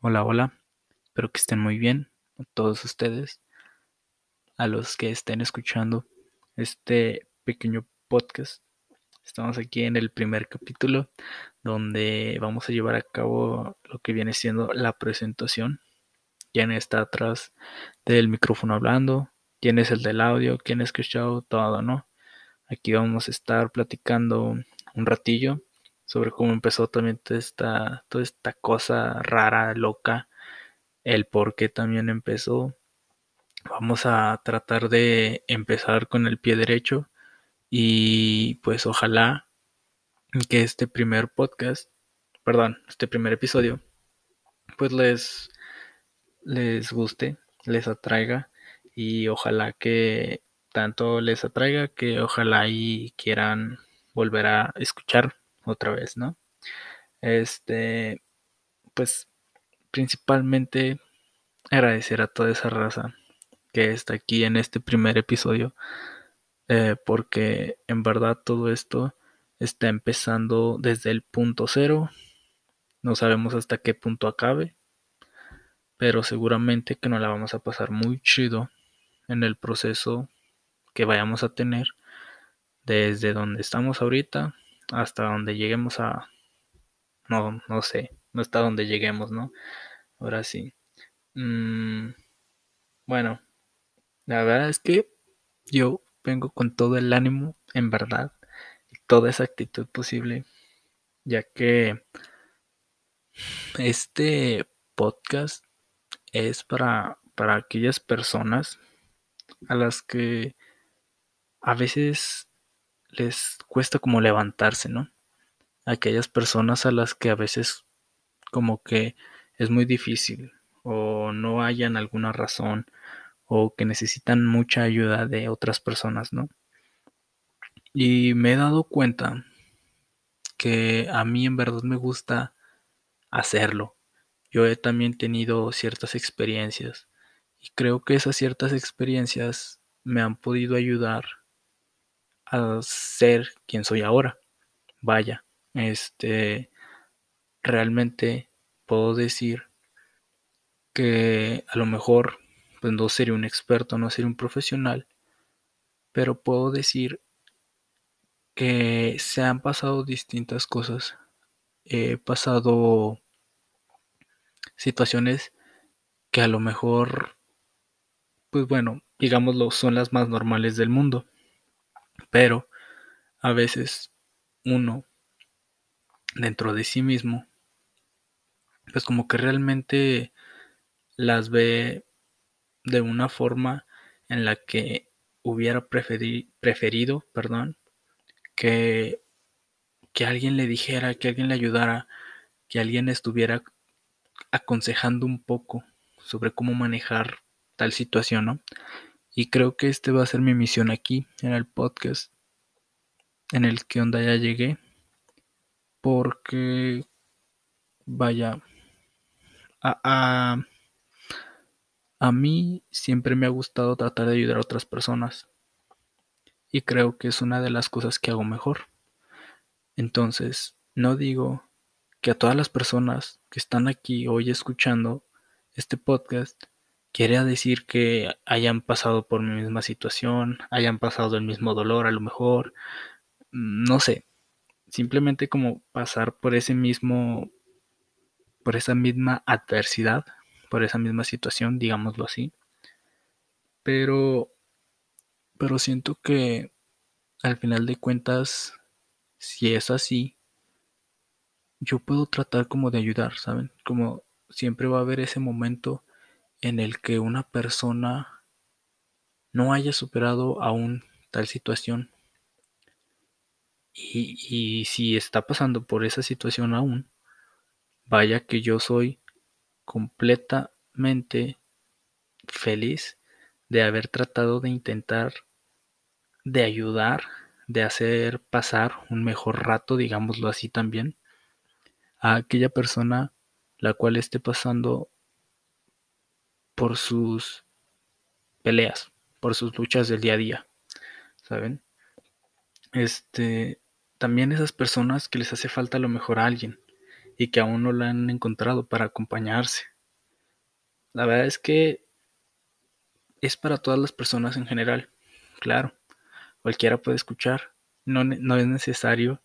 Hola, hola. Espero que estén muy bien a todos ustedes, a los que estén escuchando este pequeño podcast. Estamos aquí en el primer capítulo donde vamos a llevar a cabo lo que viene siendo la presentación. ¿Quién está atrás del micrófono hablando? ¿Quién es el del audio? ¿Quién ha escuchado todo, no? Aquí vamos a estar platicando un ratillo sobre cómo empezó también toda esta, toda esta cosa rara, loca, el por qué también empezó. Vamos a tratar de empezar con el pie derecho y pues ojalá que este primer podcast, perdón, este primer episodio, pues les, les guste, les atraiga y ojalá que tanto les atraiga que ojalá y quieran volver a escuchar otra vez, ¿no? Este, pues principalmente agradecer a toda esa raza que está aquí en este primer episodio, eh, porque en verdad todo esto está empezando desde el punto cero, no sabemos hasta qué punto acabe, pero seguramente que nos la vamos a pasar muy chido en el proceso que vayamos a tener desde donde estamos ahorita hasta donde lleguemos a no no sé no hasta donde lleguemos no ahora sí. Mm, bueno la verdad es que yo vengo con todo el ánimo en verdad y toda esa actitud posible ya que este podcast es para, para aquellas personas a las que a veces les cuesta como levantarse, ¿no? Aquellas personas a las que a veces como que es muy difícil o no hayan alguna razón o que necesitan mucha ayuda de otras personas, ¿no? Y me he dado cuenta que a mí en verdad me gusta hacerlo. Yo he también tenido ciertas experiencias y creo que esas ciertas experiencias me han podido ayudar a ser quien soy ahora. Vaya, este, realmente puedo decir que a lo mejor pues no sería un experto, no sería un profesional, pero puedo decir que se han pasado distintas cosas. He pasado situaciones que a lo mejor, pues bueno, digámoslo, son las más normales del mundo. Pero a veces uno dentro de sí mismo, pues como que realmente las ve de una forma en la que hubiera preferi preferido, perdón, que, que alguien le dijera, que alguien le ayudara, que alguien estuviera aconsejando un poco sobre cómo manejar tal situación, ¿no? Y creo que este va a ser mi misión aquí en el podcast en el que onda ya llegué. Porque vaya a, a, a mí siempre me ha gustado tratar de ayudar a otras personas. Y creo que es una de las cosas que hago mejor. Entonces, no digo que a todas las personas que están aquí hoy escuchando este podcast quiere decir que hayan pasado por mi misma situación, hayan pasado el mismo dolor a lo mejor, no sé, simplemente como pasar por ese mismo, por esa misma adversidad, por esa misma situación, digámoslo así. Pero, pero siento que al final de cuentas, si es así, yo puedo tratar como de ayudar, ¿saben? Como siempre va a haber ese momento en el que una persona no haya superado aún tal situación. Y, si está pasando por esa situación aún, vaya que yo soy completamente feliz de haber tratado de intentar de ayudar, de hacer pasar un mejor rato, digámoslo así también, a aquella persona la cual esté pasando por sus peleas, por sus luchas del día a día, ¿saben? Este, también esas personas que les hace falta a lo mejor a alguien, y que aún no la han encontrado para acompañarse. La verdad es que es para todas las personas en general, claro, cualquiera puede escuchar, no, no es necesario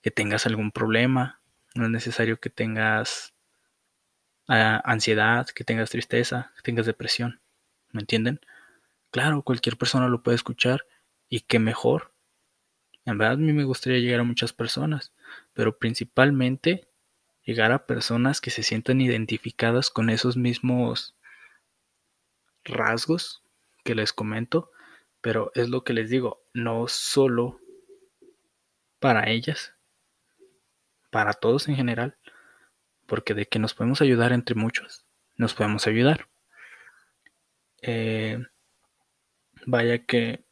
que tengas algún problema, no es necesario que tengas ansiedad, que tengas tristeza, que tengas depresión, ¿me entienden? Claro, cualquier persona lo puede escuchar y que mejor. En verdad a mí me gustaría llegar a muchas personas, pero principalmente llegar a personas que se sientan identificadas con esos mismos rasgos que les comento, pero es lo que les digo, no solo para ellas, para todos en general, porque de que nos podemos ayudar entre muchos, nos podemos ayudar. Eh, vaya que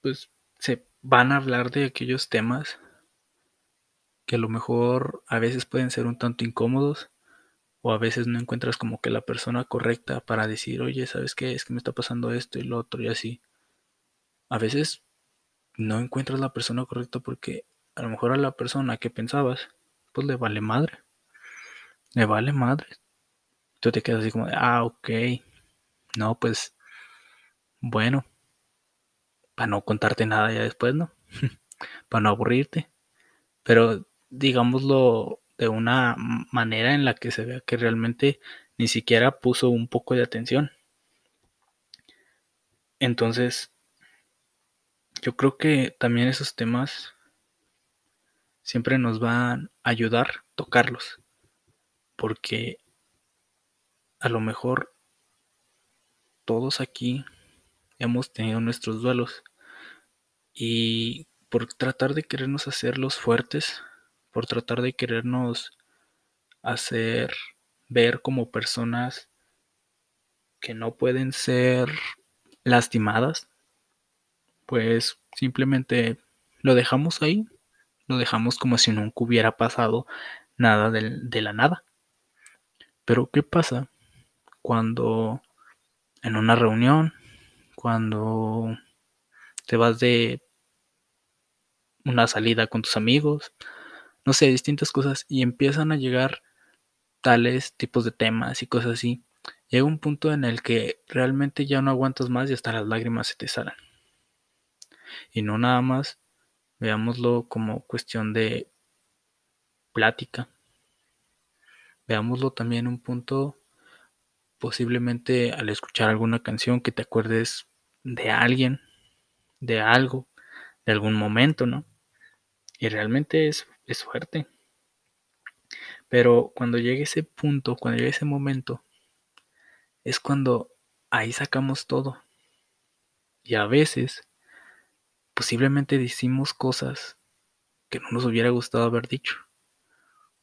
pues se van a hablar de aquellos temas que a lo mejor a veces pueden ser un tanto incómodos o a veces no encuentras como que la persona correcta para decir, oye, ¿sabes qué? Es que me está pasando esto y lo otro y así. A veces no encuentras la persona correcta porque a lo mejor a la persona que pensabas, pues le vale madre. Le vale madre. Tú te quedas así como, ah, ok. No, pues, bueno, para no contarte nada ya después, ¿no? para no aburrirte. Pero digámoslo de una manera en la que se vea que realmente ni siquiera puso un poco de atención. Entonces, yo creo que también esos temas siempre nos van a ayudar tocarlos. Porque a lo mejor todos aquí hemos tenido nuestros duelos y por tratar de querernos hacerlos fuertes, por tratar de querernos hacer ver como personas que no pueden ser lastimadas, pues simplemente lo dejamos ahí, lo dejamos como si nunca hubiera pasado nada de, de la nada. Pero ¿qué pasa cuando en una reunión cuando te vas de una salida con tus amigos, no sé, distintas cosas y empiezan a llegar tales tipos de temas y cosas así. Llega un punto en el que realmente ya no aguantas más y hasta las lágrimas se te salen. Y no nada más veámoslo como cuestión de plática. Veámoslo también un punto posiblemente al escuchar alguna canción que te acuerdes de alguien, de algo, de algún momento, ¿no? Y realmente es, es fuerte. Pero cuando llegue ese punto, cuando llegue ese momento, es cuando ahí sacamos todo. Y a veces, posiblemente decimos cosas que no nos hubiera gustado haber dicho.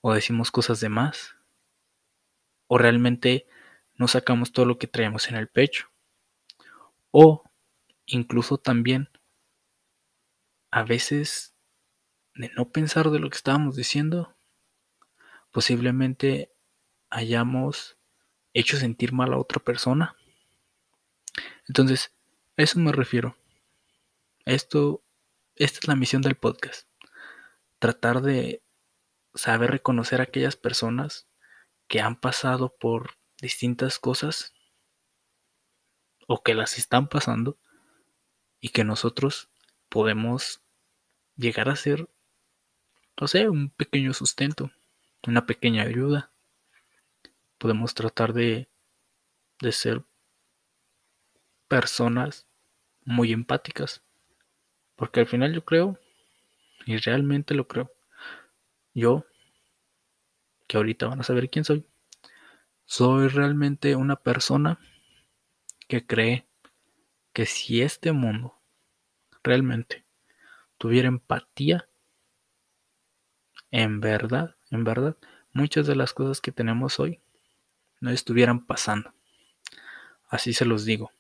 O decimos cosas de más. O realmente no sacamos todo lo que traemos en el pecho. O incluso también a veces de no pensar de lo que estábamos diciendo, posiblemente hayamos hecho sentir mal a otra persona. Entonces, a eso me refiero. Esto, esta es la misión del podcast. Tratar de saber reconocer a aquellas personas que han pasado por distintas cosas o que las están pasando y que nosotros podemos llegar a ser, no sé, un pequeño sustento, una pequeña ayuda. Podemos tratar de, de ser personas muy empáticas. Porque al final yo creo, y realmente lo creo, yo, que ahorita van a saber quién soy, soy realmente una persona que cree que si este mundo realmente tuviera empatía, en verdad, en verdad, muchas de las cosas que tenemos hoy no estuvieran pasando. Así se los digo.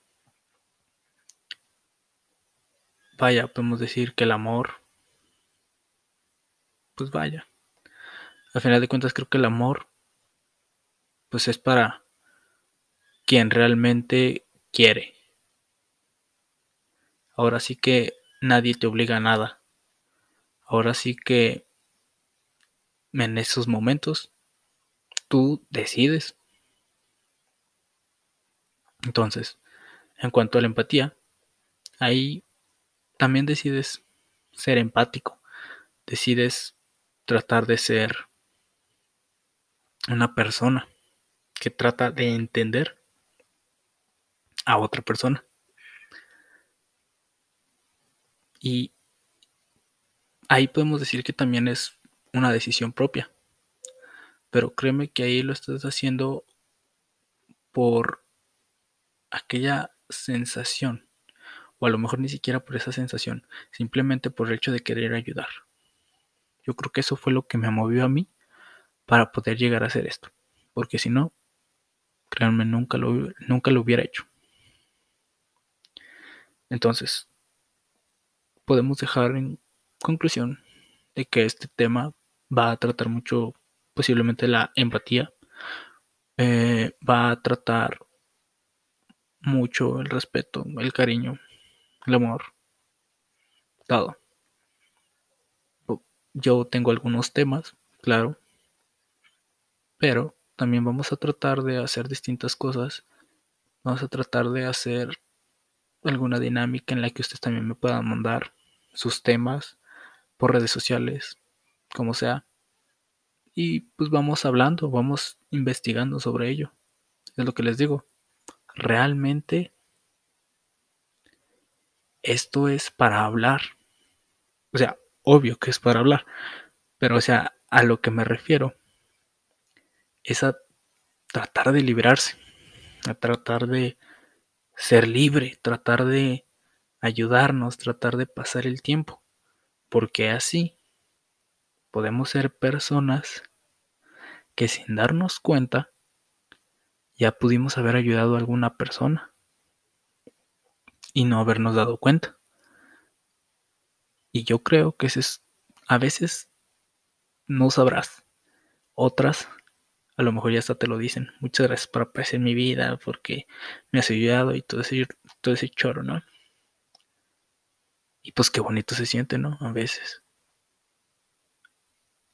Vaya, podemos decir que el amor, pues vaya. Al final de cuentas creo que el amor, pues es para quien realmente quiere. Ahora sí que nadie te obliga a nada. Ahora sí que en esos momentos tú decides. Entonces, en cuanto a la empatía, ahí también decides ser empático, decides tratar de ser una persona que trata de entender a otra persona. Y ahí podemos decir que también es una decisión propia. Pero créeme que ahí lo estás haciendo por aquella sensación, o a lo mejor ni siquiera por esa sensación, simplemente por el hecho de querer ayudar. Yo creo que eso fue lo que me movió a mí para poder llegar a hacer esto, porque si no, créanme, nunca lo, nunca lo hubiera hecho. Entonces, podemos dejar en conclusión de que este tema va a tratar mucho posiblemente la empatía, eh, va a tratar mucho el respeto, el cariño, el amor, todo. Yo tengo algunos temas, claro, pero también vamos a tratar de hacer distintas cosas. Vamos a tratar de hacer alguna dinámica en la que ustedes también me puedan mandar sus temas por redes sociales, como sea. Y pues vamos hablando, vamos investigando sobre ello. Es lo que les digo. Realmente esto es para hablar. O sea, obvio que es para hablar. Pero o sea, a lo que me refiero es a tratar de liberarse, a tratar de ser libre, tratar de ayudarnos, tratar de pasar el tiempo, porque así podemos ser personas que sin darnos cuenta ya pudimos haber ayudado a alguna persona y no habernos dado cuenta. Y yo creo que es, a veces no sabrás, otras a lo mejor ya hasta te lo dicen. Muchas gracias por aparecer en mi vida, porque me has ayudado y todo ese, todo ese choro, ¿no? Y pues qué bonito se siente, ¿no? A veces.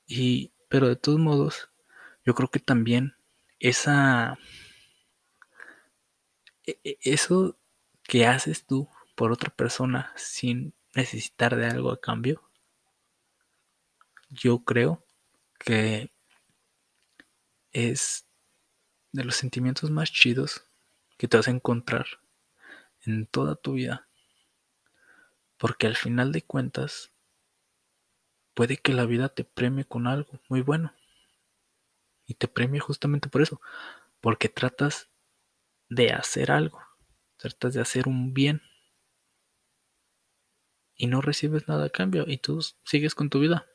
Y, pero de todos modos, yo creo que también esa, e, e, eso que haces tú por otra persona sin necesitar de algo a cambio, yo creo que es de los sentimientos más chidos que te vas a encontrar en toda tu vida. Porque al final de cuentas, puede que la vida te premie con algo muy bueno. Y te premie justamente por eso. Porque tratas de hacer algo. Tratas de hacer un bien. Y no recibes nada a cambio. Y tú sigues con tu vida.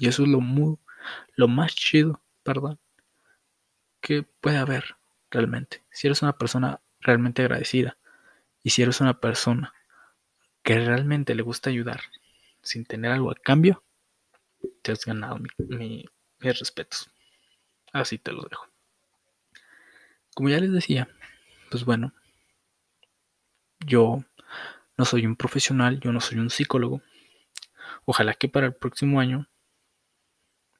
Y eso es lo muy, lo más chido, perdón, que puede haber realmente. Si eres una persona realmente agradecida y si eres una persona que realmente le gusta ayudar sin tener algo a cambio, te has ganado mis respetos. Así te lo dejo. Como ya les decía, pues bueno, yo no soy un profesional, yo no soy un psicólogo. Ojalá que para el próximo año,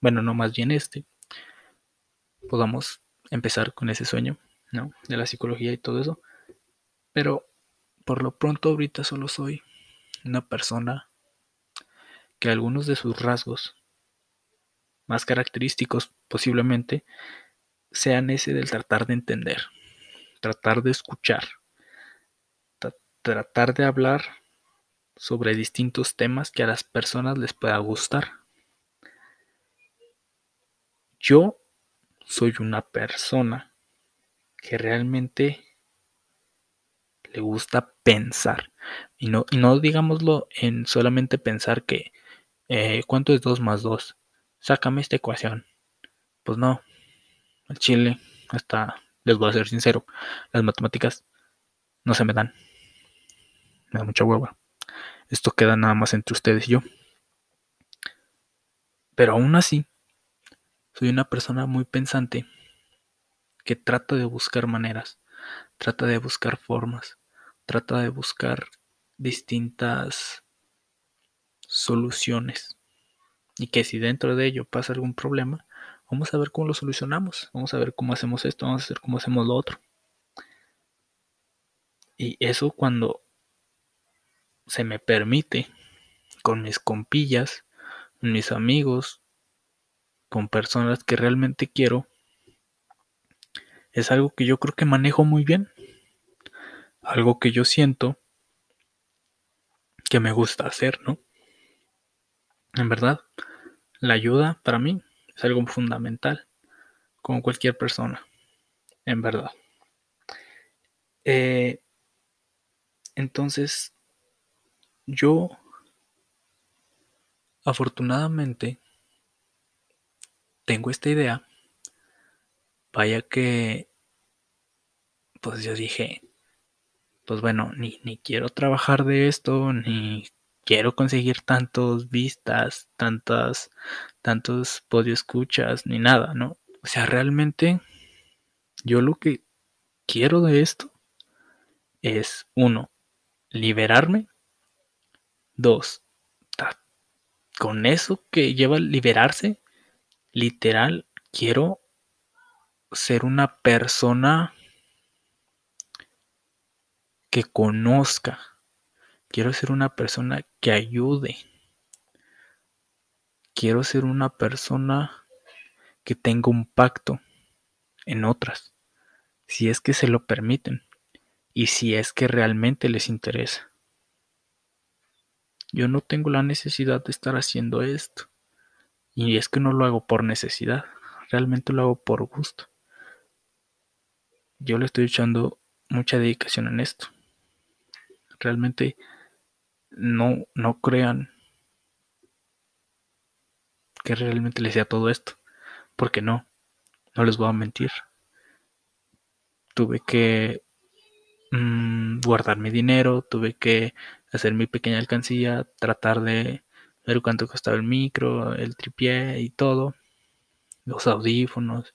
bueno, no más bien este, podamos empezar con ese sueño, ¿no? De la psicología y todo eso. Pero por lo pronto ahorita solo soy una persona que algunos de sus rasgos más característicos posiblemente sean ese del tratar de entender, tratar de escuchar, tratar de hablar sobre distintos temas que a las personas les pueda gustar. Yo soy una persona que realmente le gusta pensar. Y no, no digámoslo en solamente pensar que eh, ¿cuánto es 2 más 2? Sácame esta ecuación. Pues no. El chile, hasta les voy a ser sincero, las matemáticas no se me dan. Me da mucha hueva. Esto queda nada más entre ustedes y yo. Pero aún así, soy una persona muy pensante que trata de buscar maneras, trata de buscar formas, trata de buscar distintas soluciones y que si dentro de ello pasa algún problema, vamos a ver cómo lo solucionamos, vamos a ver cómo hacemos esto, vamos a ver cómo hacemos lo otro. Y eso cuando se me permite, con mis compillas, mis amigos, con personas que realmente quiero, es algo que yo creo que manejo muy bien. Algo que yo siento que me gusta hacer, ¿no? En verdad, la ayuda para mí es algo fundamental, como cualquier persona, en verdad. Eh, entonces, yo, afortunadamente, tengo esta idea. Vaya que, pues yo dije, pues bueno, ni, ni quiero trabajar de esto, ni quiero conseguir tantos vistas, tantas, tantos podio escuchas, ni nada, ¿no? O sea, realmente yo lo que quiero de esto es, uno, liberarme. Dos, con eso que lleva liberarse, literal, quiero ser una persona que conozca. Quiero ser una persona que ayude. Quiero ser una persona que tenga un pacto en otras, si es que se lo permiten y si es que realmente les interesa. Yo no tengo la necesidad de estar haciendo esto. Y es que no lo hago por necesidad, realmente lo hago por gusto. Yo le estoy echando mucha dedicación en esto. Realmente no, no crean que realmente les sea todo esto. Porque no, no les voy a mentir. Tuve que mm, guardar mi dinero, tuve que hacer mi pequeña alcancía, tratar de ver cuánto costaba el micro, el tripié y todo, los audífonos.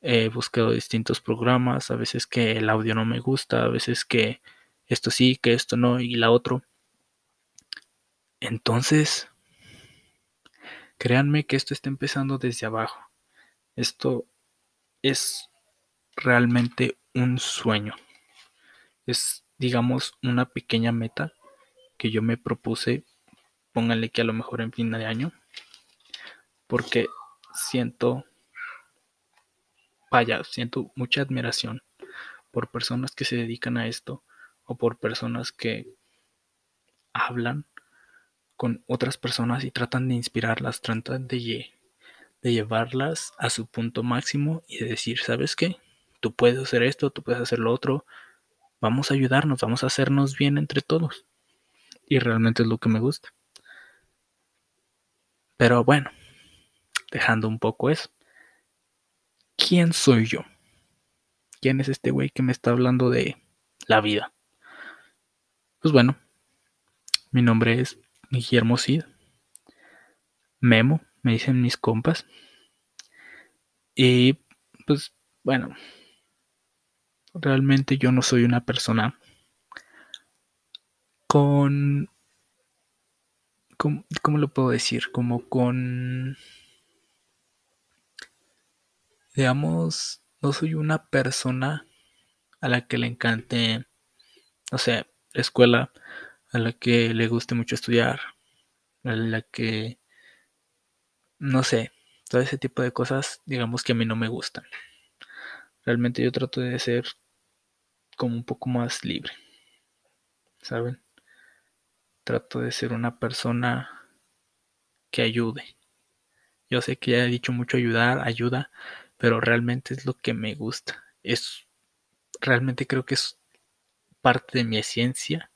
He buscado distintos programas, a veces que el audio no me gusta, a veces que esto sí, que esto no y la otro. Entonces, créanme que esto está empezando desde abajo. Esto es realmente un sueño. Es, digamos, una pequeña meta que yo me propuse. Pónganle que a lo mejor en fin de año. Porque siento, vaya, siento mucha admiración por personas que se dedican a esto o por personas que hablan con otras personas y tratan de inspirarlas, tratan de, llevarlas a su punto máximo y de decir, ¿sabes qué? Tú puedes hacer esto, tú puedes hacer lo otro, vamos a ayudarnos, vamos a hacernos bien entre todos. Y realmente es lo que me gusta. Pero bueno, dejando un poco eso. ¿Quién soy yo? ¿Quién es este güey que me está hablando de la vida? Pues bueno, mi nombre es Guillermo Cid. Memo, me dicen mis compas. Y pues bueno, realmente yo no soy una persona con... ¿Cómo, lo puedo decir? Como con... Digamos, no soy una persona a la que le encante, no sé, la escuela, a la que le guste mucho estudiar, a la que, no sé, todo ese tipo de cosas, digamos que a mí no me gustan. Realmente yo trato de ser como un poco más libre, ¿saben? Trato de ser una persona que ayude. Yo sé que ya he dicho mucho ayudar, ayuda, pero realmente es lo que me gusta. Es realmente creo que es parte de mi esencia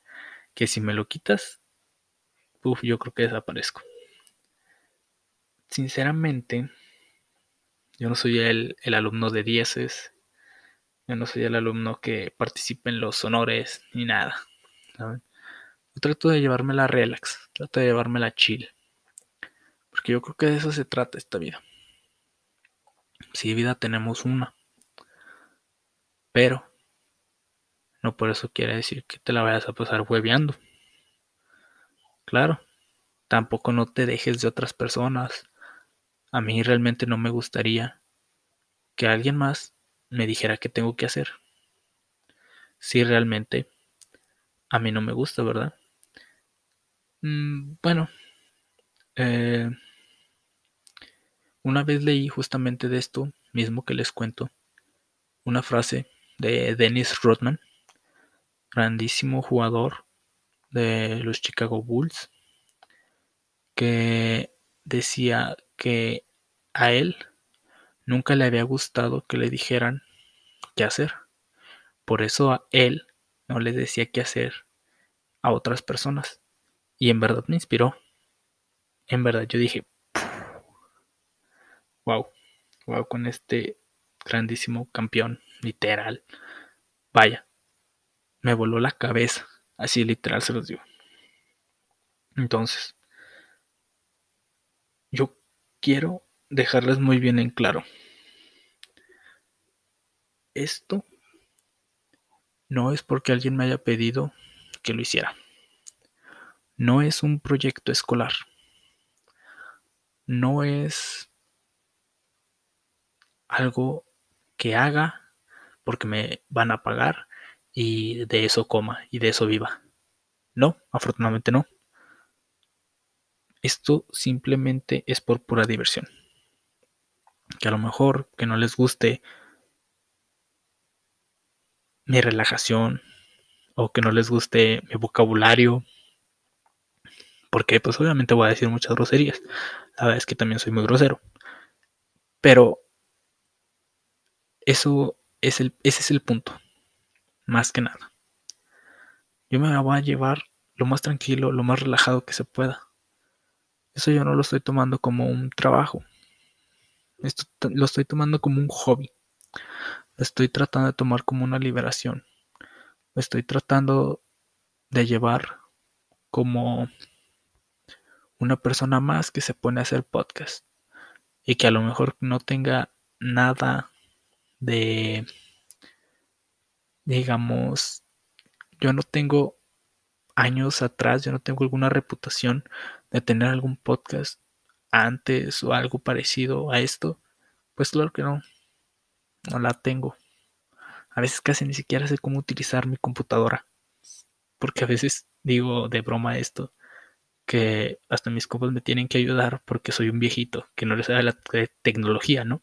que si me lo quitas, uf, yo creo que desaparezco. Sinceramente, yo no soy el, el alumno de dieces, yo no soy el alumno que participe en los honores ni nada. ¿saben? Yo trato de llevármela relax, trato de llevármela chill. Porque yo creo que de eso se trata esta vida. Si vida tenemos una. Pero no por eso quiere decir que te la vayas a pasar hueveando. Claro, tampoco no te dejes de otras personas. a mí realmente no me gustaría que alguien más me dijera qué tengo que hacer. Si realmente a mí no me gusta, ¿verdad? Mm, bueno, eh, una vez leí justamente de esto mismo que les cuento, una frase de Dennis Rodman, grandísimo jugador de los Chicago Bulls, que decía que a él nunca le había gustado que le dijeran qué hacer. Por eso a él no le decía qué hacer a otras personas. Y en verdad me inspiró. En verdad yo dije, wow, wow, con este grandísimo campeón, literal. Vaya, me voló la cabeza, así literal se los digo. Entonces, yo quiero dejarles muy bien en claro. Esto no es porque alguien me haya pedido que lo hiciera. No es un proyecto escolar. No es algo que haga porque me van a pagar y de eso coma y de eso viva. No, afortunadamente no. Esto simplemente es por pura diversión. Que a lo mejor que no les guste mi relajación o que no les guste mi vocabulario. Porque pues obviamente voy a decir muchas groserías. La verdad es que también soy muy grosero. Pero eso es el, ese es el punto. Más que nada. Yo me voy a llevar lo más tranquilo, lo más relajado que se pueda. Eso yo no lo estoy tomando como un trabajo. Esto lo estoy tomando como un hobby. Lo estoy tratando de tomar como una liberación. Lo estoy tratando de llevar como una persona más que se pone a hacer podcast y que a lo mejor no tenga nada de digamos yo no tengo años atrás yo no tengo alguna reputación de tener algún podcast antes o algo parecido a esto, pues claro que no, no la tengo. A veces casi ni siquiera sé cómo utilizar mi computadora, porque a veces digo de broma esto, que hasta mis compas me tienen que ayudar porque soy un viejito, que no les sabe la tecnología, ¿no?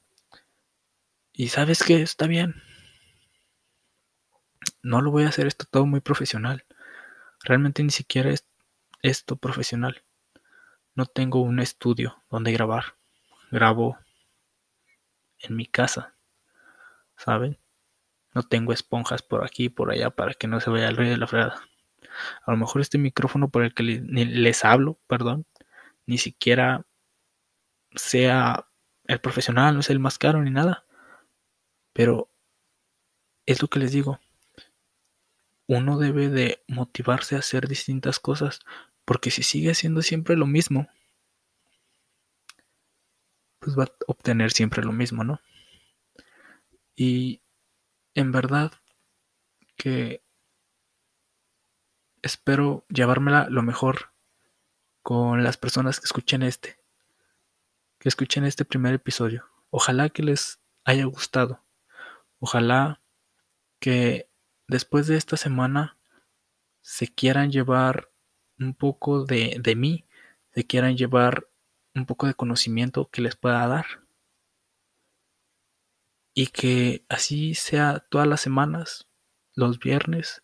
Y sabes que está bien. No lo voy a hacer esto todo muy profesional. Realmente ni siquiera es esto profesional. No tengo un estudio donde grabar. Grabo en mi casa. ¿Saben? No tengo esponjas por aquí y por allá para que no se vaya el ruido de la fregada. A lo mejor este micrófono por el que les hablo, perdón, ni siquiera sea el profesional, no es el más caro ni nada. Pero es lo que les digo. Uno debe de motivarse a hacer distintas cosas porque si sigue haciendo siempre lo mismo, pues va a obtener siempre lo mismo, ¿no? Y en verdad que espero llevármela lo mejor con las personas que escuchen este, que escuchen este primer episodio. Ojalá que les haya gustado. Ojalá que después de esta semana se quieran llevar un poco de, de mí, se quieran llevar un poco de conocimiento que les pueda dar. Y que así sea todas las semanas, los viernes,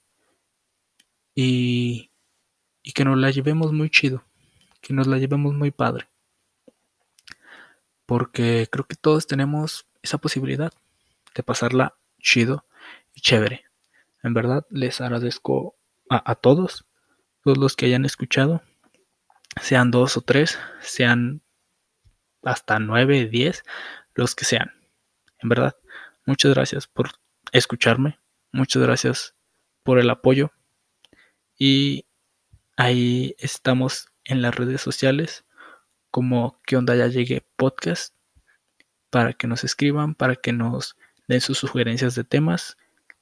y, que nos la llevemos muy chido, que nos la llevemos muy padre. Porque creo que todos tenemos esa posibilidad de pasarla chido y chévere. En verdad les agradezco a, a todos todos los que hayan escuchado, sean dos o tres, sean hasta nueve, diez, los que sean. En verdad, muchas gracias por escucharme, muchas gracias por el apoyo y ahí estamos en las redes sociales como que onda ya llegue podcast para que nos escriban, para que nos den sus sugerencias de temas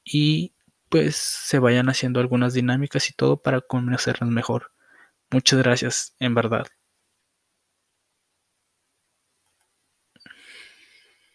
y pues se vayan haciendo algunas dinámicas y todo para conocernos mejor. Muchas gracias, en verdad.